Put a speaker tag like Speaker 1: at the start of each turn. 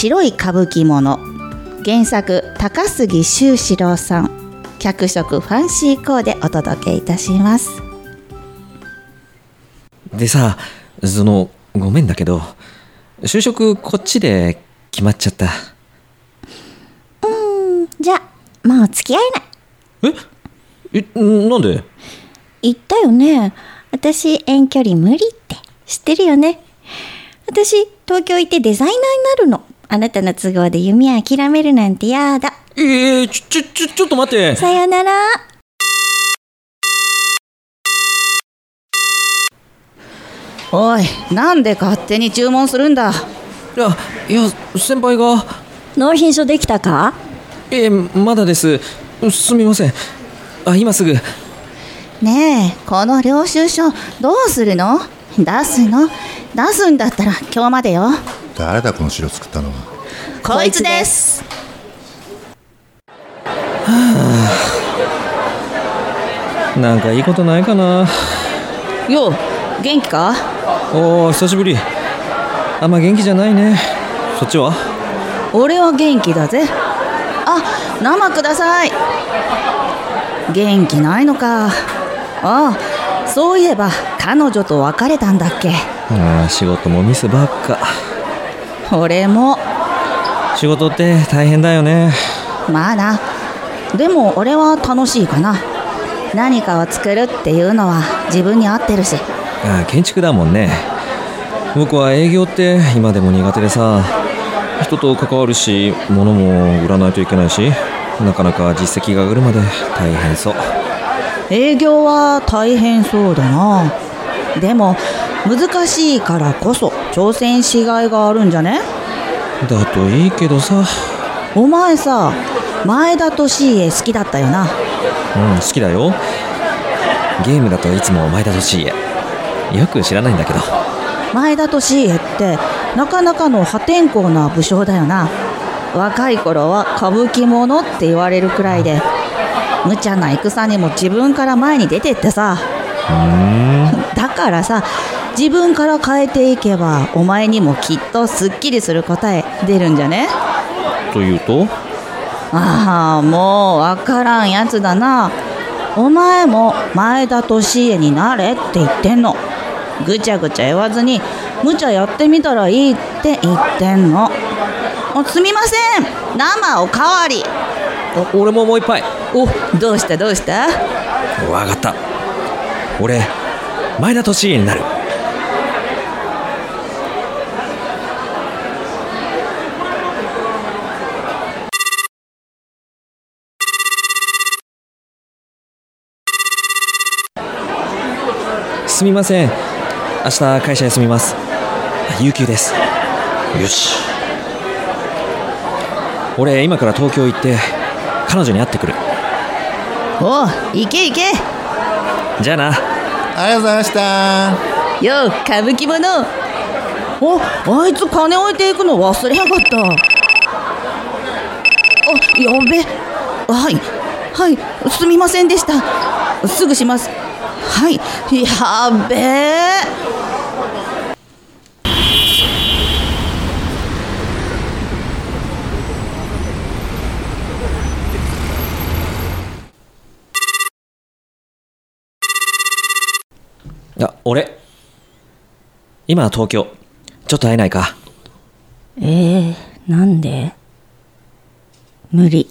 Speaker 1: 白い歌舞伎物原作高杉修志郎さん。脚色ファンシーコーでお届けいたします。
Speaker 2: でさそのごめんだけど就職こっちで決まっちゃった。
Speaker 1: じゃあもう付き合えない。
Speaker 2: え？えなんで？
Speaker 1: 言ったよね。私遠距離無理って。知ってるよね。私東京行ってデザイナーになるのあなたの都合で夢諦めるなんてやだ。
Speaker 2: えー、ちょちょちょちょっと待って。
Speaker 1: さよなら。おいなんで勝手に注文するんだ？
Speaker 2: いやいや先輩が。
Speaker 1: 納品書できたか？
Speaker 2: えー、まだです。すみません。あ今すぐ。
Speaker 1: ねえこの領収書どうするの？出すの？出すんだったら今日までよ
Speaker 3: 誰だこの資料作ったの
Speaker 1: こいつです。
Speaker 2: なんかいいことないかな。
Speaker 1: よう元気か？
Speaker 2: おお久しぶり。あんま元気じゃないね。そっちは？
Speaker 1: 俺は元気だぜ。あ生ください。元気ないのか。ああそういえば彼女と別れたんだっけ。
Speaker 2: あー仕事もミスばっか
Speaker 1: 俺も。
Speaker 2: 仕事って大変だよね。
Speaker 1: まあなでも俺は楽しいかな。何かを作るっていうのは自分に合ってるし。
Speaker 2: あー建築だもんね。僕は営業って今でも苦手でさ。人と関わるし物も売らないといけないしなかなか実績が上がるまで大変そう。
Speaker 1: 営業は大変そうだな。でも難しいからこそ挑戦しがいがあるんじゃね？
Speaker 2: だといいけどさ。
Speaker 1: お前さ前田利家好きだったよな。
Speaker 2: うん好きだよ。ゲームだといつも前田利家。よく知らないんだけど。
Speaker 1: 前田利家ってなかなかの破天荒な武将だよな。若い頃は歌舞伎者って言われるくらいで無茶な戦にも自分から前に出てってさ。だからさ自分から変えていけばお前にもきっとすっきりする答え出るんじゃね？
Speaker 2: というと？
Speaker 1: ああもうわからんやつだな。お前も前田利家になれって言ってんの。ぐちゃぐちゃ言わずに無茶やってみたらいいって言ってんの。おすみません。生おかわり。
Speaker 2: お俺ももう一杯。
Speaker 1: おどうしたどうした？
Speaker 2: わかった。俺前田利家になるすみません。明日会社休みます。有給です。よし。俺今から東京行って彼女に会ってくる。
Speaker 1: おいけいけ。
Speaker 2: じゃあな。
Speaker 3: ありがとうございました。
Speaker 1: よう歌舞伎者おあいつ金置いていくの忘れやがった。あやべ。はい。はい。すみませんでした。すぐしますはい。やべえ。
Speaker 2: あ俺。今東京。ちょっと会えないか。
Speaker 1: えー、なんで？無理